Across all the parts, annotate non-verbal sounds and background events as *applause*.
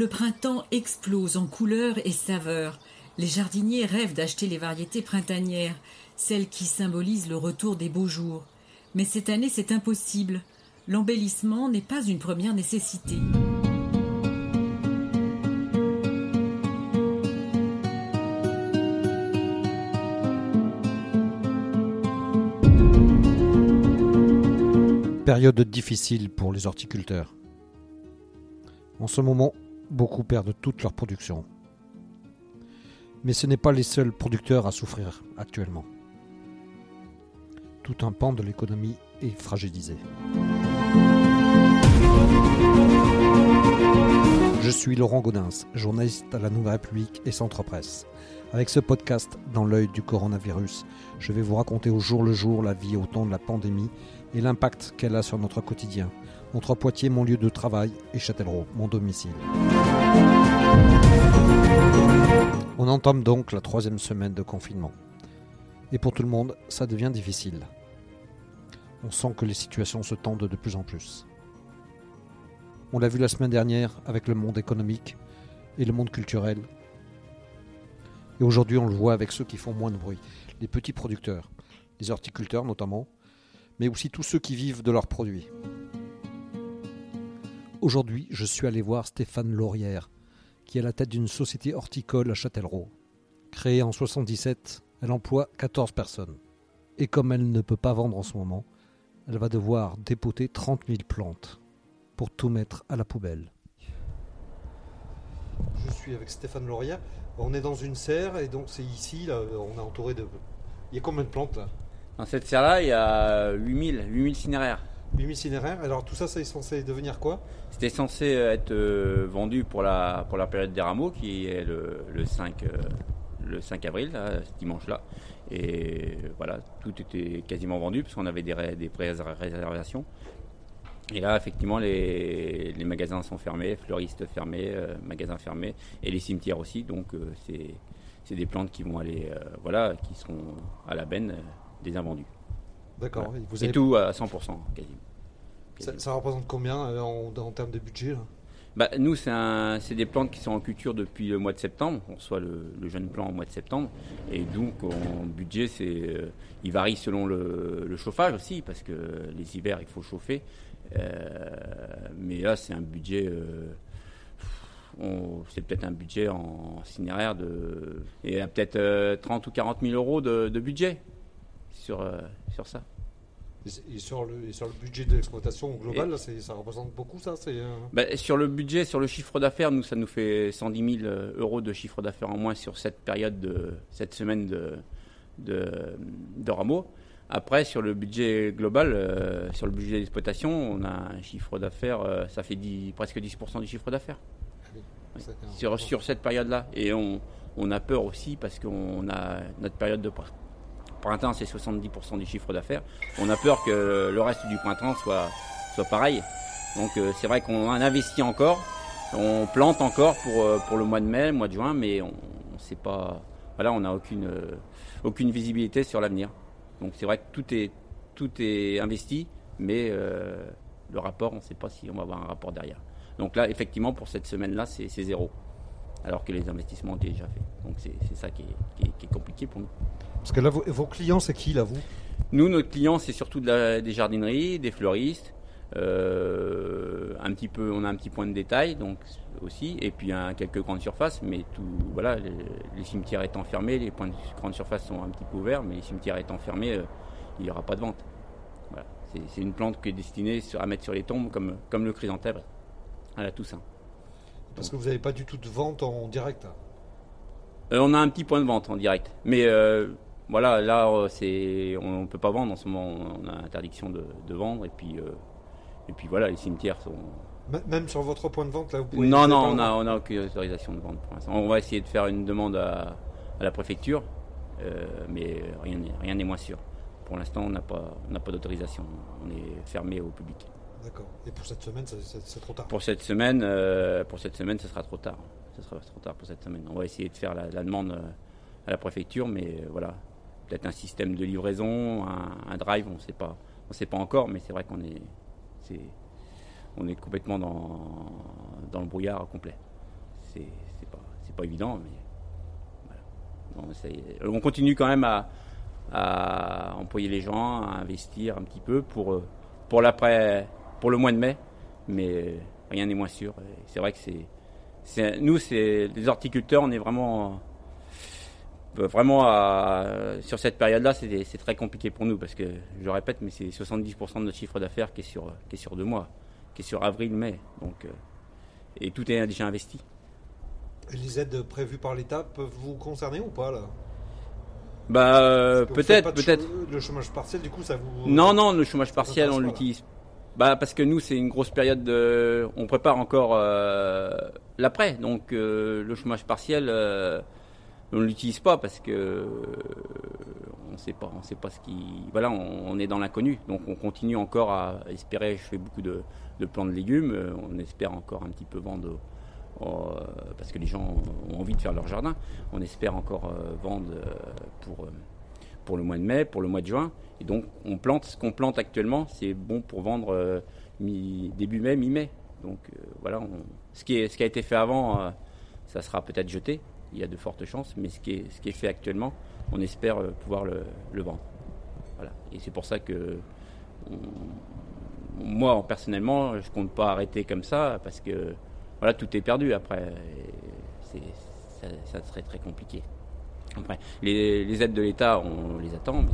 Le printemps explose en couleurs et saveurs. Les jardiniers rêvent d'acheter les variétés printanières, celles qui symbolisent le retour des beaux jours. Mais cette année, c'est impossible. L'embellissement n'est pas une première nécessité. Période difficile pour les horticulteurs. En ce moment, beaucoup perdent toute leur production. Mais ce n'est pas les seuls producteurs à souffrir actuellement. Tout un pan de l'économie est fragilisé. Je suis Laurent Gaudens, journaliste à la Nouvelle République et Centre Presse. Avec ce podcast, Dans l'œil du coronavirus, je vais vous raconter au jour le jour la vie au temps de la pandémie et l'impact qu'elle a sur notre quotidien, entre Poitiers, mon lieu de travail, et Châtellerault, mon domicile. On entame donc la troisième semaine de confinement. Et pour tout le monde, ça devient difficile. On sent que les situations se tendent de plus en plus. On l'a vu la semaine dernière avec le monde économique et le monde culturel et aujourd'hui, on le voit avec ceux qui font moins de bruit, les petits producteurs, les horticulteurs notamment, mais aussi tous ceux qui vivent de leurs produits. Aujourd'hui, je suis allé voir Stéphane Laurière, qui est à la tête d'une société horticole à Châtellerault. Créée en 77, elle emploie 14 personnes. Et comme elle ne peut pas vendre en ce moment, elle va devoir dépoter 30 000 plantes pour tout mettre à la poubelle. Je suis avec Stéphane Laurière. On est dans une serre et donc c'est ici, là, on est entouré de. Il y a combien de plantes là? Dans cette serre-là, il y a 8000, 8000 cinéraires. 8000 cinéraires. Alors tout ça, c'est censé devenir quoi? C'était censé être euh, vendu pour la, pour la période des rameaux qui est le, 5, le 5 euh, avril, ce dimanche-là. Et voilà, tout était quasiment vendu parce qu'on avait des, des pré-réservations. Et là, effectivement, les, magasins sont fermés, fleuristes fermés, euh, magasins fermés, et les cimetières aussi. Donc, euh, c'est des plantes qui vont aller, euh, voilà, qui seront à la benne des invendus. D'accord. Et tout à 100%, quasiment. Ça, représente combien en, termes de budget bah, nous, c'est des plantes qui sont en culture depuis le mois de septembre. On reçoit le, jeune plant au mois de septembre. Et donc, en budget, c'est, il varie selon le, le, chauffage aussi, parce que les hivers, il faut chauffer. Euh, mais là, c'est un budget. Euh, c'est peut-être un budget en cinéraire de. Y a peut-être 30 euh, ou 40 000 euros de, budget sur, sur ça. Et sur le, sur le budget de l'exploitation globale, ça représente beaucoup ça bah, Sur le budget, sur le chiffre d'affaires, nous, ça nous fait 110 000 euros de chiffre d'affaires en moins sur cette période, de cette semaine de, de, de rameaux. Après, sur le budget global, euh, sur le budget d'exploitation, on a un chiffre d'affaires, euh, ça fait presque 10% du chiffre d'affaires. Ah sur, sur, cette période-là. Et on, on, a peur aussi parce qu'on a notre période de printemps, c'est 70% du chiffre d'affaires. On a peur que le reste du printemps soit, soit pareil. Donc euh, c'est vrai qu'on investit encore, on plante encore pour, pour le mois de mai, le mois de juin, mais on ne sait pas. Voilà, on n'a aucune, aucune visibilité sur l'avenir. Donc c'est vrai que tout est, tout est investi, mais euh, le rapport, on ne sait pas si on va avoir un rapport derrière. Donc là, effectivement, pour cette semaine-là, c'est zéro. Alors que les investissements ont déjà fait. Donc c'est ça qui est, compliqué pour nous. Parce que là, vos, clients, c'est qui là, vous? Nous, notre clients, c'est surtout des jardineries, des fleuristes. Euh, un petit peu, on a un petit point de détail, donc aussi, et puis un, quelques grandes surfaces, mais tout, voilà, les, cimetières étant fermés, les points de grande surface sont un petit peu ouverts, mais les cimetières étant fermés, euh, il n'y aura pas de vente. Voilà. C'est une plante qui est destinée à mettre sur les tombes, comme, comme le chrysanthème à la Toussaint. Parce que vous n'avez pas du tout de vente en direct euh, On a un petit point de vente en direct, mais euh, voilà, là, c'est, on ne peut pas vendre en ce moment, on a interdiction de, de vendre, et puis, et puis voilà, les cimetières sont, même sur votre point de vente, là, vous pouvez. Non, non, on n'a on a aucune autorisation de vente pour l'instant. On va essayer de faire une demande à, la préfecture, euh, mais rien n'est rien moins sûr. Pour l'instant, on n'a pas, pas d'autorisation. On est fermé au public. D'accord. Et pour cette semaine, c'est trop tard Pour cette semaine, euh, ce sera trop tard. Ce sera trop tard pour cette semaine. On va essayer de faire la, demande euh, à la préfecture, mais voilà. Peut-être un système de livraison, un, drive, on ne sait pas. On sait pas encore, mais c'est vrai qu'on est on est complètement dans, dans le brouillard complet. c'est pas, pas évident, mais on continue quand même à, employer les gens, à investir un petit peu pour, euh, pour l'après, pour le mois de mai, mais rien n'est moins sûr. C'est vrai que c'est, nous, c'est les horticulteurs, on est vraiment, vraiment sur cette période-là, c'est, très compliqué pour nous parce que je répète, mais c'est 70% de notre chiffre d'affaires qui est sur, qui est sur deux mois, qui est sur avril-mai, donc euh, et tout est déjà investi. Les aides prévues par l'État peuvent vous concerner ou pas là? Bah euh, peut-être, peut-être. Le chômage partiel, du coup, ça vous. Non, non, le chômage partiel, on l'utilise. Bah parce que nous, c'est une grosse période de. On prépare encore euh, l'après, donc euh, le chômage partiel, on ne l'utilise pas parce que on sait pas, on sait pas ce qui. Voilà, on, est dans l'inconnu, donc on continue encore à espérer. Je fais beaucoup de, de plants de légumes, on espère encore un petit peu vendre euh, parce que les gens ont envie de faire leur jardin. On espère encore euh, vendre euh, pour, pour le mois de mai, pour le mois de juin. Et donc on plante ce qu'on plante actuellement, c'est bon pour vendre début mai, mi-mai. Donc voilà, ce, qui est, ce qui a été fait avant, ça sera peut-être jeté. Il y a de fortes chances, mais ce qui est, ce qui est fait actuellement, on espère pouvoir le, vendre. Voilà. Et c'est pour ça que moi, personnellement, je compte pas arrêter comme ça parce que voilà, tout est perdu après. ça, serait très compliqué. Après, les, aides de l'État, on les attend, mais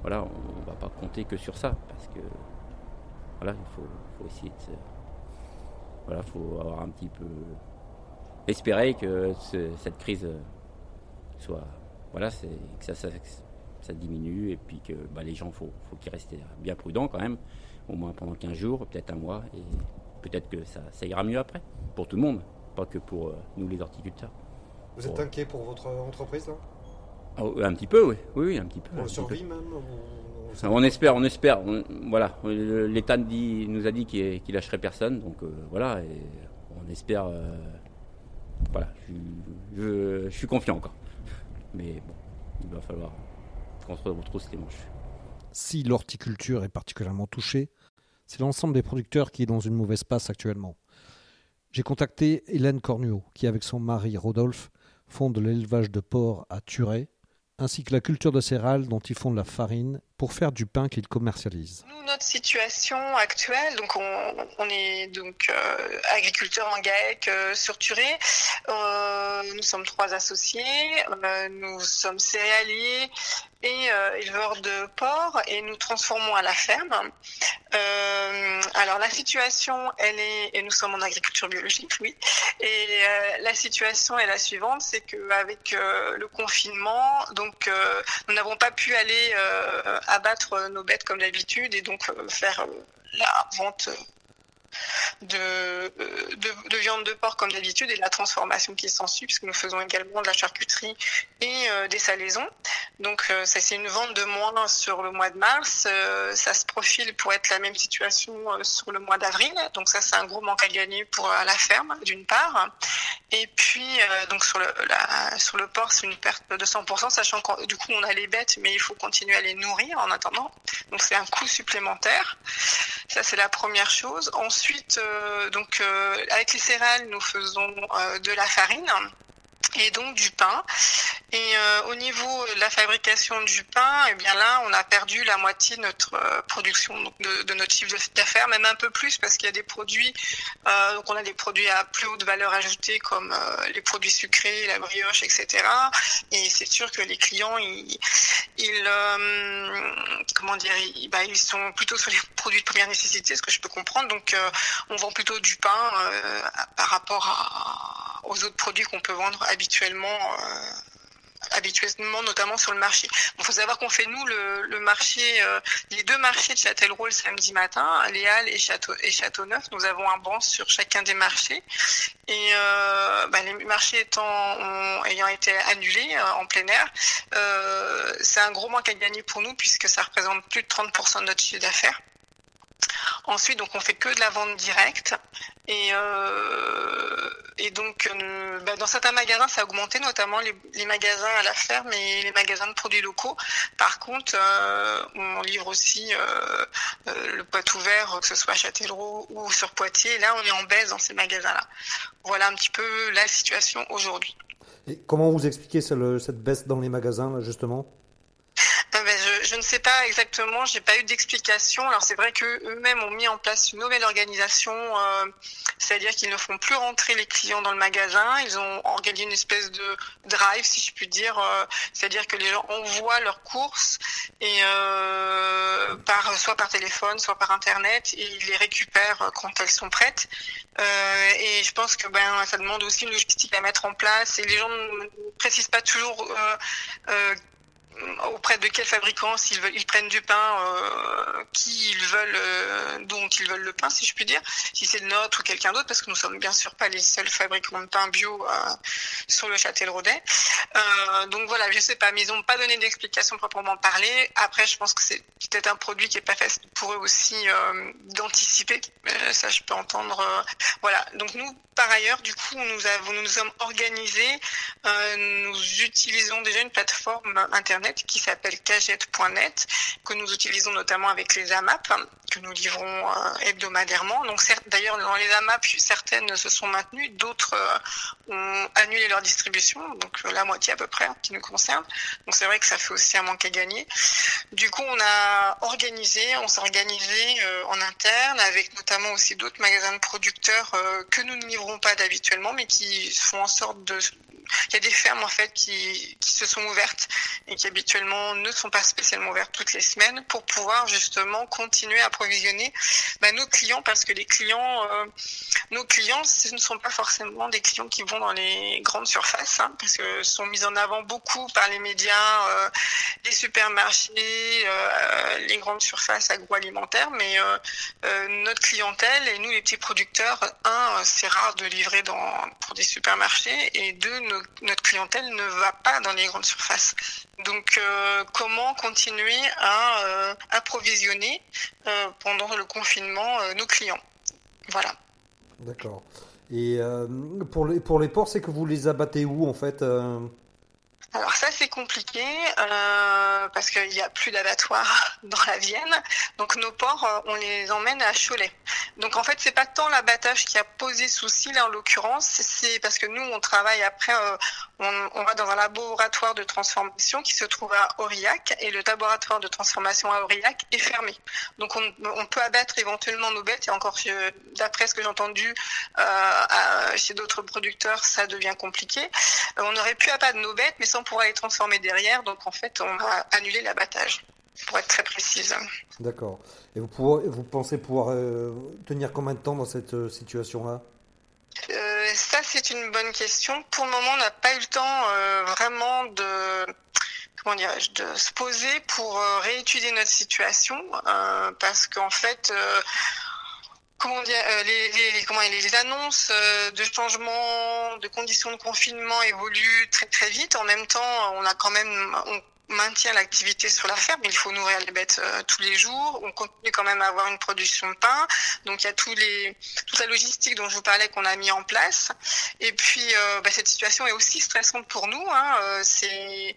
voilà, on ne va pas compter que sur ça, parce que voilà, il faut, essayer de espérer que cette crise soit voilà, que ça, ça, diminue et puis que bah, les gens faut, faut qu'ils restent bien prudents quand même, au moins pendant 15 jours, peut-être un mois et peut-être que ça, ça, ira mieux après, pour tout le monde, pas que pour euh, nous les horticulteurs. Vous êtes inquiet pour votre entreprise là? Ah, Un petit peu, oui, oui, un petit peu. On survit même on, espère, on espère. voilà, l'État nous a dit qu'il qu lâcherait personne, donc euh, voilà, et on espère. Euh, voilà, je, je, suis confiant encore. Mais bon, il va falloir qu'on se retrousse les manches. Si l'horticulture est particulièrement touchée, c'est l'ensemble des producteurs qui est dans une mauvaise passe actuellement. J'ai contacté Hélène Cornuot, qui avec son mari Rodolphe fonde l'élevage de porcs à Turet, ainsi que la culture de céréales dont ils font de la farine pour faire du pain qu'ils commercialisent. Nous, notre situation actuelle, donc on, est donc euh, agriculteur en GAEC euh, sur Turé. Euh, nous sommes trois associés. nous sommes céréaliers et éleveurs de porc et nous transformons à la ferme. alors la situation, elle est, et nous sommes en agriculture biologique, oui. Et la situation est la suivante, c'est qu'avec le confinement, donc nous n'avons pas pu aller abattre nos bêtes comme d'habitude et donc euh, faire euh, la vente de, de, viande de porc comme d'habitude et la transformation qui s'ensuit, puisque nous faisons également de la charcuterie et euh, des salaisons. Donc euh, ça c'est une vente de moins sur le mois de mars. Euh, ça se profile pour être la même situation sur le mois d'avril. Donc ça c'est un gros manque à gagner pour la ferme d'une part. Et puis donc sur le sur le porc c'est une perte de 100%, sachant que du coup on a les bêtes, mais il faut continuer à les nourrir en attendant. Donc c'est un coût supplémentaire. Ça c'est la première chose. Ensuite Ensuite, euh, donc euh, avec les céréales, nous faisons euh, de la farine et donc du pain. Et euh, au niveau de la fabrication du pain, eh bien là, on a perdu la moitié de notre euh, production, de, notre chiffre d'affaires, même un peu plus parce qu'il y a des produits, euh, donc on a des produits à plus haute valeur ajoutée comme les produits sucrés, la brioche, etc. Et c'est sûr que les clients, ils, ils comment dire, ils, bah, ils, sont plutôt sur les produits de première nécessité, ce que je peux comprendre. Donc on vend plutôt du pain par rapport à, aux autres produits qu'on peut vendre habituellement euh, habituellement, notamment sur le marché. Il faut savoir qu'on fait, nous, le, marché, euh, les deux marchés de Châtellerault le samedi matin, Les Halles et, Château, et Châteauneuf. Nous avons un banc sur chacun des marchés. Et euh, bah, les marchés étant, ayant été annulés en plein air, c'est un gros manque à gagner pour nous puisque ça représente plus de 30% de notre chiffre d'affaires. Ensuite, donc on fait que de la vente directe. Et, et donc, euh, bah, dans certains magasins, ça a augmenté, notamment les, les, magasins à la ferme et les magasins de produits locaux. Par contre, euh, on livre aussi euh, euh, le poitou ouvert, que ce soit à Châtellerault ou sur Poitiers. Là, on est en baisse dans ces magasins-là. Voilà un petit peu la situation aujourd'hui. Et comment vous expliquez cette baisse dans les magasins, là, justement ben, je, je, ne sais pas exactement, j'ai pas eu d'explication. Alors c'est vrai que eux-mêmes ont mis en place une nouvelle organisation, euh, c'est-à-dire qu'ils ne font plus rentrer les clients dans le magasin. Ils ont organisé une espèce de drive, si je puis dire, euh, c'est-à-dire que les gens envoient leurs courses et euh, par soit par téléphone, soit par internet, et ils les récupèrent quand elles sont prêtes. Euh, et je pense que ben ça demande aussi une logistique à mettre en place et les gens ne précisent pas toujours euh, euh, auprès de quel fabricant s'ils veulent, ils prennent du pain, euh, qui ils veulent, euh, dont ils veulent le pain, si je puis dire, si c'est le nôtre ou quelqu'un d'autre, parce que nous sommes bien sûr pas les seuls fabricants de pain bio euh, sur le Châtel-Rodet. Euh, donc voilà, je sais pas, mais ils n'ont pas donné d'explication proprement parler. Après, je pense que c'est peut-être un produit qui est pas facile pour eux aussi euh, d'anticiper. Euh, ça, je peux entendre. voilà. Donc nous, par ailleurs, du coup, nous, nous sommes organisés. nous utilisons déjà une plateforme internet qui s'appelle cagette.net, que nous utilisons notamment avec les AMAP, que nous livrons euh, hebdomadairement. Donc d'ailleurs, dans les AMAP, certaines se sont maintenues, d'autres euh, ont annulé leur distribution, donc euh, la moitié à peu près qui nous concerne. Donc c'est vrai que ça fait aussi un manque à gagner. Du coup, on a organisé, on s'est organisé en interne avec notamment aussi d'autres magasins de producteurs que nous ne livrons pas d'habituellement, mais qui font en sorte de il y a des fermes en fait qui, qui, se sont ouvertes et qui habituellement ne sont pas spécialement ouvertes toutes les semaines pour pouvoir justement continuer à approvisionner bah, nos clients parce que les clients, euh, nos clients, ce ne sont pas forcément des clients qui vont dans les grandes surfaces hein, parce que sont mis en avant beaucoup par les médias, euh, les supermarchés, euh, les grandes surfaces agroalimentaires, mais notre clientèle et nous les petits producteurs, un, c'est rare de livrer pour des supermarchés et deux, notre clientèle ne va pas dans les grandes surfaces. Donc, euh, comment continuer à euh, approvisionner euh, pendant le confinement euh, nos clients? Voilà. D'accord. Et euh, pour, les, pour les porcs, c'est que vous les abattez où en fait alors ça c'est compliqué euh, parce qu'il n'y a plus d'abattoir *laughs* dans la Vienne. Donc nos porcs, euh, on les emmène à Cholet. Donc en fait c'est pas tant l'abattage qui a posé souci là en l'occurrence, c'est parce que nous on travaille après, euh, on, va dans un laboratoire de transformation qui se trouve à Aurillac et le laboratoire de transformation à Aurillac est fermé. Donc on, on peut abattre éventuellement nos bêtes et encore d'après ce que j'ai entendu euh, chez d'autres producteurs ça devient compliqué. on aurait pu abattre nos bêtes mais sans pourra les transformer derrière. Donc en fait, on va annuler l'abattage, pour être très précise. D'accord. Et vous, pouvez, vous pensez pouvoir euh, tenir combien de temps dans cette euh, situation-là? Euh, Ça, c'est une bonne question. Pour le moment, on n'a pas eu le temps euh, vraiment de comment dirais-je, de se poser pour réétudier notre situation, parce qu'en fait, comment dire, les, les, comment, les, annonces de changement de conditions de confinement évoluent très très vite. En même temps, on a quand même, on maintient l'activité sur la ferme, il faut nourrir les bêtes euh, tous les jours. On continue quand même à avoir une production de pain. Donc il y a tous les, toute la logistique dont je vous parlais qu'on a mis en place. Et puis euh, bah, cette situation est aussi stressante pour nous. Hein. Euh, c'est,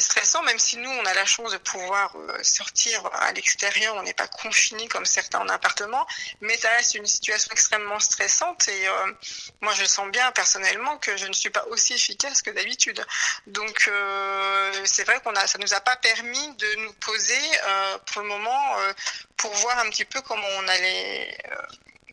stressant, même si nous on a la chance de pouvoir sortir à l'extérieur, on n'est pas confiné comme certains en appartement, mais ça reste une situation extrêmement stressante. Et moi je sens bien personnellement que je ne suis pas aussi efficace que d'habitude. Donc c'est vrai qu'on a, ça nous a pas permis de nous poser euh, pour le moment euh, pour voir un petit peu comment on allait euh,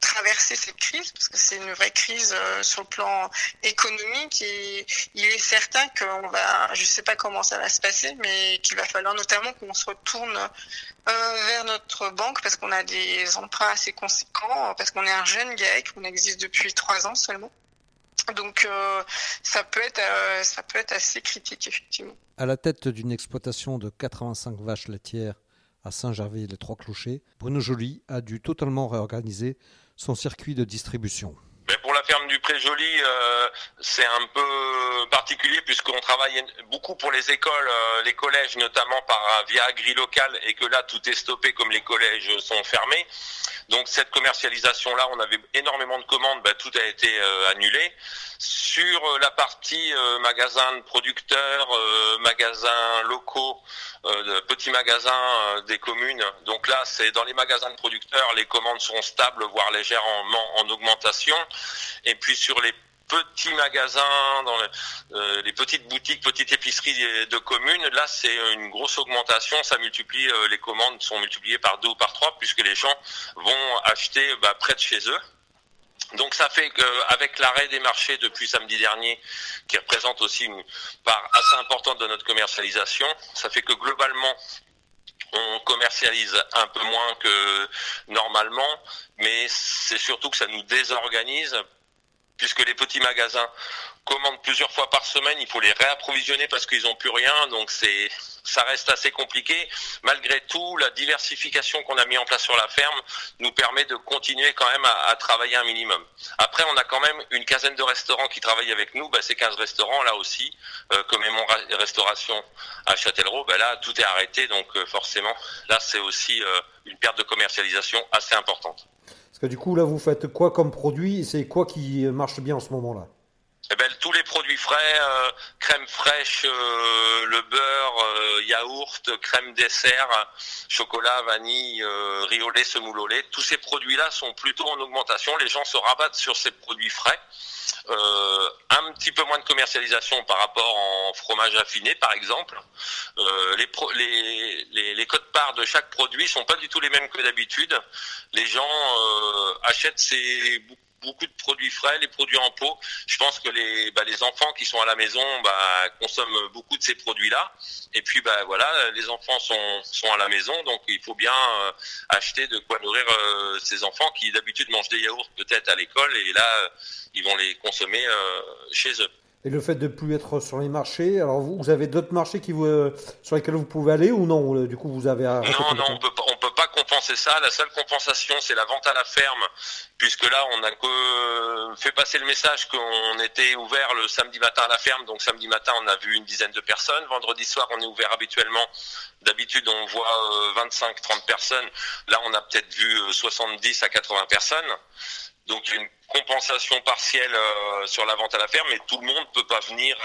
traverser cette crise, parce que c'est une vraie crise sur le plan économique et il est certain qu'on va, je sais pas comment ça va se passer, mais qu'il va falloir notamment qu'on se retourne vers notre banque parce qu'on a des emprunts assez conséquents, parce qu'on est un jeune GAEC, on existe depuis trois ans seulement. Donc euh, ça peut être euh, ça peut être assez critique effectivement. À la tête d'une exploitation de 85 vaches laitières à Saint-Gervais-les-Trois-Clochers, Bruno Joly a dû totalement réorganiser son circuit de distribution. La ferme du Pré-Joli, euh, c'est un peu particulier puisqu'on travaille beaucoup pour les écoles, euh, les collèges notamment par via Agri Local et que là tout est stoppé comme les collèges sont fermés. Donc cette commercialisation là, on avait énormément de commandes, bah, tout a été annulé. Sur la partie magasins de producteurs, magasins locaux, petits magasins des communes, donc là c'est dans les magasins de producteurs, les commandes sont stables voire légèrement en augmentation. Et puis sur les petits magasins, dans euh, les, petites boutiques, petites épiceries de communes, là c'est une grosse augmentation, ça multiplie, euh, les commandes sont multipliées par deux ou par trois puisque les gens vont acheter bah, près de chez eux. Donc ça fait qu'avec l'arrêt des marchés depuis samedi dernier, qui représente aussi une part assez importante de notre commercialisation, ça fait que globalement on commercialise un peu moins que normalement, mais c'est surtout que ça nous désorganise puisque les petits magasins commandent plusieurs fois par semaine, il faut les réapprovisionner parce qu'ils n'ont plus rien, donc c'est ça reste assez compliqué. Malgré tout, la diversification qu'on a mis en place sur la ferme nous permet de continuer quand même à, travailler un minimum. Après, on a quand même une quinzaine de restaurants qui travaillent avec nous. Bah, ces 15 restaurants, là aussi, euh, comme mon Restauration à Châtellerault, bah, là, tout est arrêté. Donc euh, forcément, là, c'est aussi euh, une perte de commercialisation assez importante. Du coup, là, vous faites quoi comme produit C'est quoi qui marche bien en ce moment-là? Eh ben, tous les produits frais, euh, crème fraîche, euh, le beurre, euh, yaourt, crème dessert, chocolat, vanille, riz au lait, semoule au lait, tous ces produits-là sont plutôt en augmentation. Les gens se rabattent sur ces produits frais. un petit peu moins de commercialisation par rapport en fromage affiné, par exemple. les, les, codes parts de chaque produit sont pas du tout les mêmes que d'habitude. Les gens achètent ces beaucoup de produits frais, les produits en pot. Je pense que les, bah, les enfants qui sont à la maison bah, consomment beaucoup de ces produits-là. Et puis bah, voilà, les enfants sont, sont à la maison, donc il faut bien euh, acheter de quoi nourrir euh, ces enfants qui d'habitude mangent des yaourts peut-être à l'école et là ils vont les consommer euh, chez eux. Et le fait de plus être sur les marchés, alors vous, vous avez d'autres marchés qui vous, sur lesquels vous pouvez aller ou non Du coup, vous avez Non, non, on peut, on peut pas compenser ça. La seule compensation, c'est la vente à la ferme, puisque là, on a que fait passer le message qu'on était ouvert le samedi matin à la ferme. Donc samedi matin, on a vu une dizaine de personnes. Vendredi soir, on est ouvert habituellement. D'habitude, on voit 25-30 euh, personnes. Là, on a peut-être vu 70 euh, à 80 personnes. Donc une compensation partielle euh, sur la vente à la ferme, mais tout le monde ne peut pas venir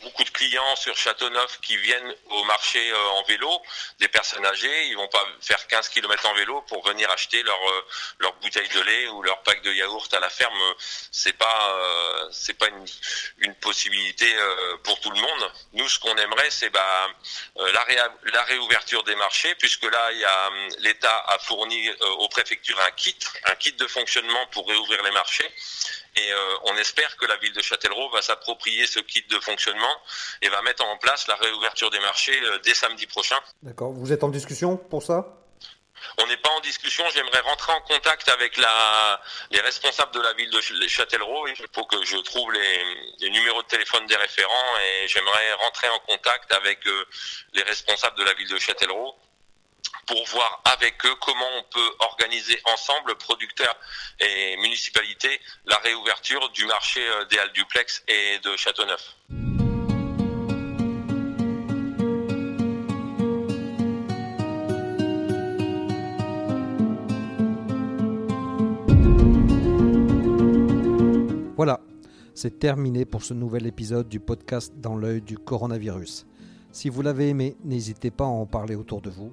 beaucoup de clients sur Châteauneuf qui viennent au marché euh, en vélo, des personnes âgées, ils vont pas faire 15 km en vélo pour venir acheter leur euh, leur bouteille de lait ou leur pack de yaourt à la ferme. C'est pas euh, c'est pas une, une possibilité pour tout le monde. Nous, ce qu'on aimerait, c'est bah, la, réouverture des marchés, puisque là, il y a l'État a fourni aux préfectures un kit, un kit de fonctionnement pour réouvrir les marchés. Et euh, on espère que la ville de Châtellerault va s'approprier ce kit de fonctionnement et va mettre en place la réouverture des marchés euh, dès samedi prochain. D'accord. Vous êtes en discussion pour ça? On n'est pas en discussion. J'aimerais rentrer en contact avec la, les responsables de la ville de Châtellerault. Il faut que je trouve les, les numéros de téléphone des référents et j'aimerais rentrer en contact avec euh, les responsables de la ville de Châtellerault pour voir avec eux comment on peut organiser ensemble, producteurs et municipalités, la réouverture du marché euh, des Halles et de Châteauneuf. Voilà, c'est terminé pour ce nouvel épisode du podcast Dans l'œil du coronavirus. Si vous l'avez aimé, n'hésitez pas à en parler autour de vous